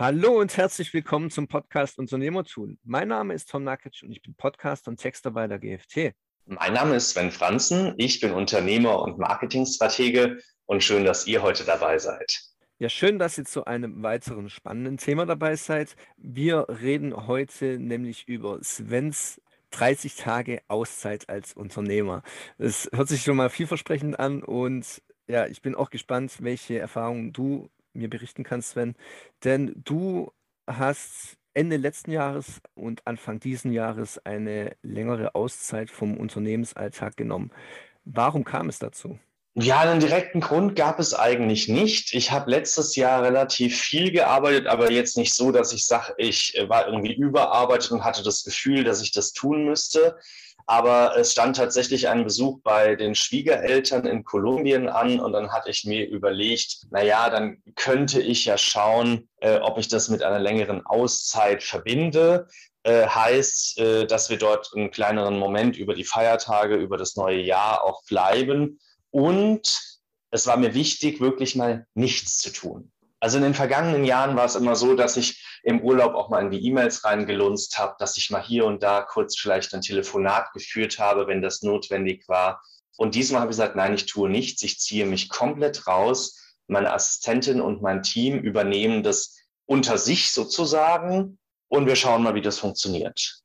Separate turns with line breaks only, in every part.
Hallo und herzlich willkommen zum Podcast Unternehmertun. Mein Name ist Tom Nakic und ich bin Podcaster und Texter bei der GFT.
Mein Name ist Sven Franzen, ich bin Unternehmer und Marketingstratege und schön, dass ihr heute dabei seid.
Ja, schön, dass ihr zu einem weiteren spannenden Thema dabei seid. Wir reden heute nämlich über Svens 30 Tage Auszeit als Unternehmer. Es hört sich schon mal vielversprechend an und ja, ich bin auch gespannt, welche Erfahrungen du mir berichten kannst, Sven. Denn du hast Ende letzten Jahres und Anfang diesen Jahres eine längere Auszeit vom Unternehmensalltag genommen. Warum kam es dazu?
Ja, einen direkten Grund gab es eigentlich nicht. Ich habe letztes Jahr relativ viel gearbeitet, aber jetzt nicht so, dass ich sage, ich war irgendwie überarbeitet und hatte das Gefühl, dass ich das tun müsste. Aber es stand tatsächlich ein Besuch bei den Schwiegereltern in Kolumbien an und dann hatte ich mir überlegt, naja, dann könnte ich ja schauen, äh, ob ich das mit einer längeren Auszeit verbinde. Äh, heißt, äh, dass wir dort einen kleineren Moment über die Feiertage, über das neue Jahr auch bleiben. Und es war mir wichtig, wirklich mal nichts zu tun. Also in den vergangenen Jahren war es immer so, dass ich im Urlaub auch mal in die E-Mails reingelunzt habe, dass ich mal hier und da kurz vielleicht ein Telefonat geführt habe, wenn das notwendig war. Und diesmal habe ich gesagt, nein, ich tue nichts, ich ziehe mich komplett raus. Meine Assistentin und mein Team übernehmen das unter sich sozusagen und wir schauen mal, wie das funktioniert.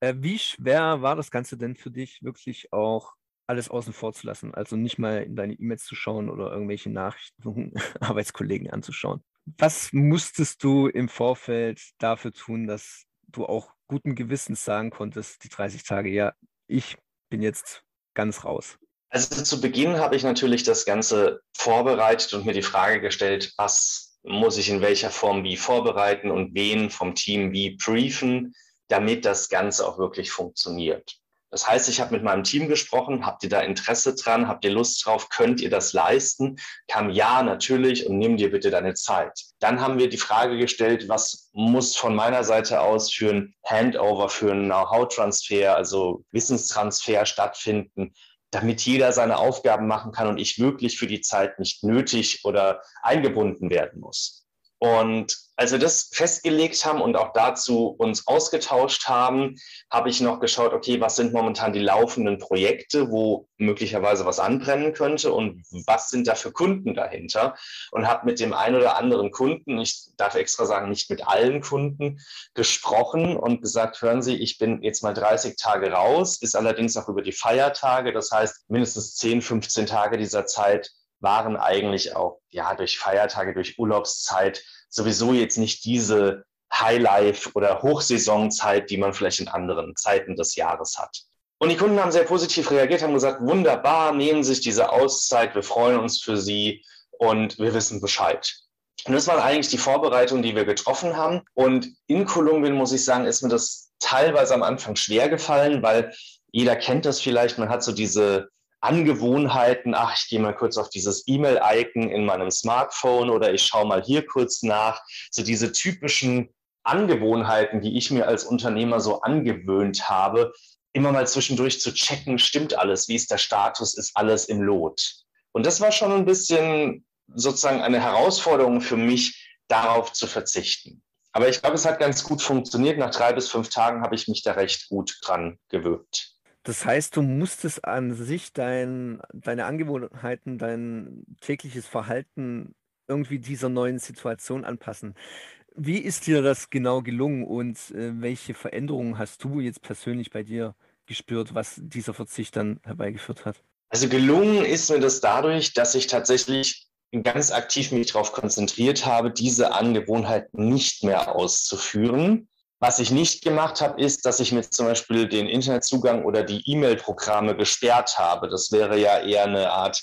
Äh, wie schwer war das Ganze denn für dich, wirklich auch alles außen vor zu lassen. Also nicht mal in deine E-Mails zu schauen oder irgendwelche Nachrichten von Arbeitskollegen anzuschauen. Was musstest du im Vorfeld dafür tun, dass du auch guten Gewissens sagen konntest, die 30 Tage, ja, ich bin jetzt ganz raus?
Also zu Beginn habe ich natürlich das Ganze vorbereitet und mir die Frage gestellt, was muss ich in welcher Form wie vorbereiten und wen vom Team wie briefen, damit das Ganze auch wirklich funktioniert. Das heißt, ich habe mit meinem Team gesprochen, habt ihr da Interesse dran, habt ihr Lust drauf, könnt ihr das leisten? Kam ja, natürlich und nimm dir bitte deine Zeit. Dann haben wir die Frage gestellt, was muss von meiner Seite aus für ein Handover, für einen Know-how-Transfer, also Wissenstransfer stattfinden, damit jeder seine Aufgaben machen kann und ich wirklich für die Zeit nicht nötig oder eingebunden werden muss. Und als wir das festgelegt haben und auch dazu uns ausgetauscht haben, habe ich noch geschaut, okay, was sind momentan die laufenden Projekte, wo möglicherweise was anbrennen könnte und was sind da für Kunden dahinter? Und habe mit dem einen oder anderen Kunden, ich darf extra sagen, nicht mit allen Kunden, gesprochen und gesagt, hören Sie, ich bin jetzt mal 30 Tage raus, ist allerdings auch über die Feiertage, das heißt mindestens 10, 15 Tage dieser Zeit waren eigentlich auch ja durch Feiertage, durch Urlaubszeit sowieso jetzt nicht diese Highlife oder Hochsaisonzeit, die man vielleicht in anderen Zeiten des Jahres hat. Und die Kunden haben sehr positiv reagiert, haben gesagt, wunderbar, nehmen sich diese Auszeit, wir freuen uns für Sie und wir wissen Bescheid. Und das waren eigentlich die Vorbereitungen, die wir getroffen haben. Und in Kolumbien, muss ich sagen, ist mir das teilweise am Anfang schwer gefallen, weil jeder kennt das vielleicht, man hat so diese Angewohnheiten, ach, ich gehe mal kurz auf dieses E-Mail-Icon in meinem Smartphone oder ich schaue mal hier kurz nach. So diese typischen Angewohnheiten, die ich mir als Unternehmer so angewöhnt habe, immer mal zwischendurch zu checken, stimmt alles, wie ist der Status, ist alles im Lot. Und das war schon ein bisschen sozusagen eine Herausforderung für mich, darauf zu verzichten. Aber ich glaube, es hat ganz gut funktioniert. Nach drei bis fünf Tagen habe ich mich da recht gut dran gewöhnt.
Das heißt, du musstest an sich dein, deine Angewohnheiten, dein tägliches Verhalten irgendwie dieser neuen Situation anpassen. Wie ist dir das genau gelungen und äh, welche Veränderungen hast du jetzt persönlich bei dir gespürt, was dieser Verzicht dann herbeigeführt hat?
Also gelungen ist mir das dadurch, dass ich tatsächlich ganz aktiv mich darauf konzentriert habe, diese Angewohnheiten nicht mehr auszuführen was ich nicht gemacht habe, ist, dass ich mir zum Beispiel den Internetzugang oder die E-Mail-Programme gesperrt habe. Das wäre ja eher eine Art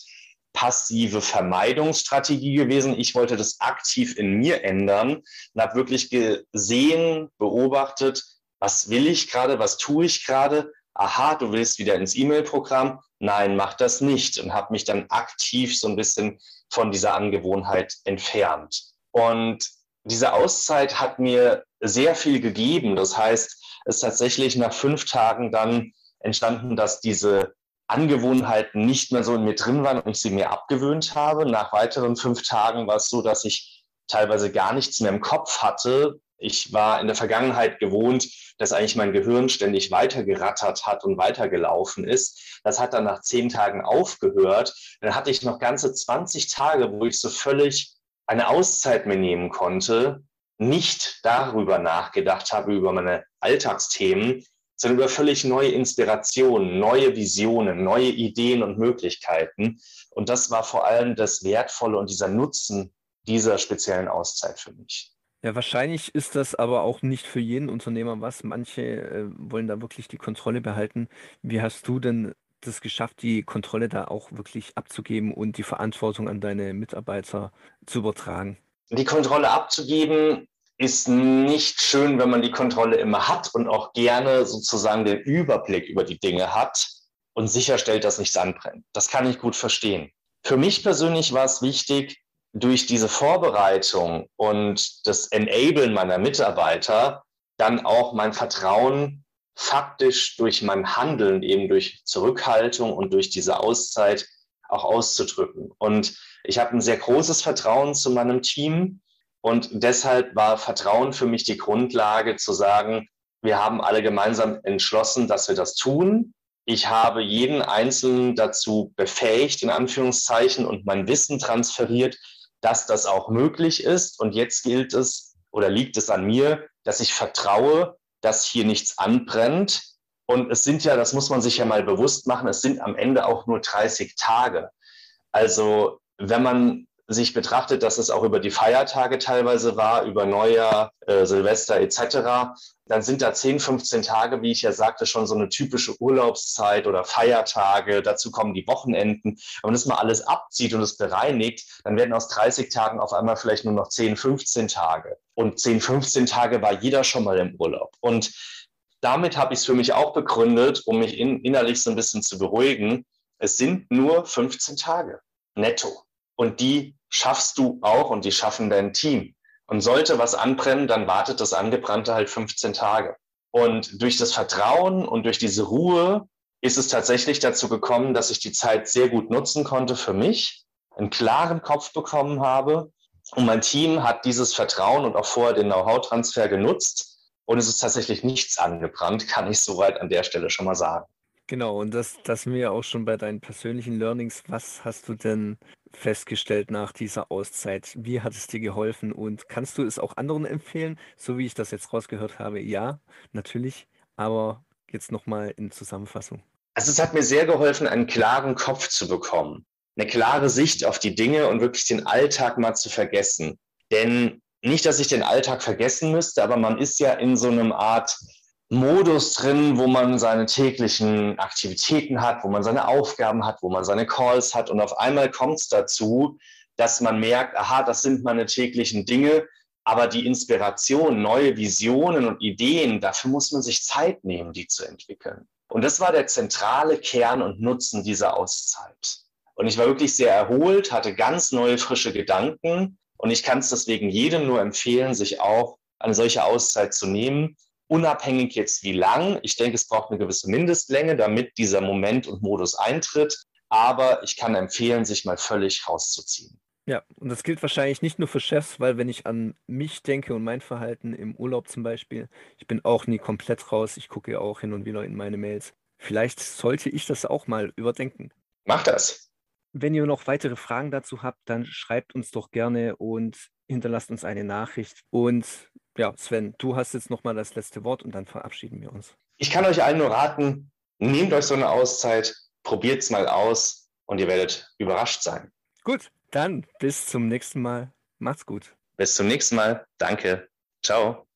passive Vermeidungsstrategie gewesen. Ich wollte das aktiv in mir ändern und habe wirklich gesehen, beobachtet, was will ich gerade, was tue ich gerade. Aha, du willst wieder ins E-Mail-Programm. Nein, mach das nicht. Und habe mich dann aktiv so ein bisschen von dieser Angewohnheit entfernt. Und diese Auszeit hat mir sehr viel gegeben. Das heißt, es ist tatsächlich nach fünf Tagen dann entstanden, dass diese Angewohnheiten nicht mehr so in mir drin waren und ich sie mir abgewöhnt habe. Nach weiteren fünf Tagen war es so, dass ich teilweise gar nichts mehr im Kopf hatte. Ich war in der Vergangenheit gewohnt, dass eigentlich mein Gehirn ständig weitergerattert hat und weitergelaufen ist. Das hat dann nach zehn Tagen aufgehört. Dann hatte ich noch ganze 20 Tage, wo ich so völlig eine Auszeit mir nehmen konnte, nicht darüber nachgedacht habe, über meine Alltagsthemen, sondern über völlig neue Inspirationen, neue Visionen, neue Ideen und Möglichkeiten. Und das war vor allem das Wertvolle und dieser Nutzen dieser speziellen Auszeit für mich.
Ja, wahrscheinlich ist das aber auch nicht für jeden Unternehmer was. Manche äh, wollen da wirklich die Kontrolle behalten. Wie hast du denn das geschafft, die Kontrolle da auch wirklich abzugeben und die Verantwortung an deine Mitarbeiter zu übertragen?
Die Kontrolle abzugeben ist nicht schön, wenn man die Kontrolle immer hat und auch gerne sozusagen den Überblick über die Dinge hat und sicherstellt, dass nichts anbrennt. Das kann ich gut verstehen. Für mich persönlich war es wichtig, durch diese Vorbereitung und das Enablen meiner Mitarbeiter dann auch mein Vertrauen faktisch durch mein Handeln, eben durch Zurückhaltung und durch diese Auszeit auch auszudrücken. Und ich habe ein sehr großes Vertrauen zu meinem Team und deshalb war Vertrauen für mich die Grundlage zu sagen, wir haben alle gemeinsam entschlossen, dass wir das tun. Ich habe jeden Einzelnen dazu befähigt, in Anführungszeichen, und mein Wissen transferiert, dass das auch möglich ist. Und jetzt gilt es oder liegt es an mir, dass ich vertraue, dass hier nichts anbrennt. Und es sind ja, das muss man sich ja mal bewusst machen, es sind am Ende auch nur 30 Tage. Also wenn man sich betrachtet, dass es auch über die Feiertage teilweise war, über Neujahr, äh, Silvester etc., dann sind da 10, 15 Tage, wie ich ja sagte, schon so eine typische Urlaubszeit oder Feiertage. Dazu kommen die Wochenenden. Wenn man das mal alles abzieht und es bereinigt, dann werden aus 30 Tagen auf einmal vielleicht nur noch 10, 15 Tage. Und 10, 15 Tage war jeder schon mal im Urlaub. Und damit habe ich es für mich auch begründet, um mich in, innerlich so ein bisschen zu beruhigen. Es sind nur 15 Tage netto. Und die schaffst du auch und die schaffen dein Team. Und sollte was anbrennen, dann wartet das Angebrannte halt 15 Tage. Und durch das Vertrauen und durch diese Ruhe ist es tatsächlich dazu gekommen, dass ich die Zeit sehr gut nutzen konnte für mich, einen klaren Kopf bekommen habe. Und mein Team hat dieses Vertrauen und auch vorher den Know-how-Transfer genutzt. Und es ist tatsächlich nichts angebrannt, kann ich soweit an der Stelle schon mal sagen.
Genau, und das, das mir auch schon bei deinen persönlichen Learnings. Was hast du denn festgestellt nach dieser Auszeit? Wie hat es dir geholfen und kannst du es auch anderen empfehlen? So wie ich das jetzt rausgehört habe, ja, natürlich, aber jetzt nochmal in Zusammenfassung.
Also es hat mir sehr geholfen, einen klaren Kopf zu bekommen, eine klare Sicht auf die Dinge und wirklich den Alltag mal zu vergessen. Denn nicht, dass ich den Alltag vergessen müsste, aber man ist ja in so einem Art Modus drin, wo man seine täglichen Aktivitäten hat, wo man seine Aufgaben hat, wo man seine Calls hat. Und auf einmal kommt es dazu, dass man merkt, aha, das sind meine täglichen Dinge, aber die Inspiration, neue Visionen und Ideen, dafür muss man sich Zeit nehmen, die zu entwickeln. Und das war der zentrale Kern und Nutzen dieser Auszeit. Und ich war wirklich sehr erholt, hatte ganz neue, frische Gedanken. Und ich kann es deswegen jedem nur empfehlen, sich auch eine solche Auszeit zu nehmen unabhängig jetzt wie lang. Ich denke, es braucht eine gewisse Mindestlänge, damit dieser Moment und Modus eintritt. Aber ich kann empfehlen, sich mal völlig rauszuziehen.
Ja, und das gilt wahrscheinlich nicht nur für Chefs, weil wenn ich an mich denke und mein Verhalten im Urlaub zum Beispiel, ich bin auch nie komplett raus. Ich gucke ja auch hin und wieder in meine Mails. Vielleicht sollte ich das auch mal überdenken.
Mach das.
Wenn ihr noch weitere Fragen dazu habt, dann schreibt uns doch gerne und hinterlasst uns eine Nachricht. Und ja, Sven, du hast jetzt nochmal das letzte Wort und dann verabschieden wir uns.
Ich kann euch allen nur raten, nehmt euch so eine Auszeit, probiert es mal aus und ihr werdet überrascht sein.
Gut, dann bis zum nächsten Mal. Macht's gut.
Bis zum nächsten Mal. Danke. Ciao.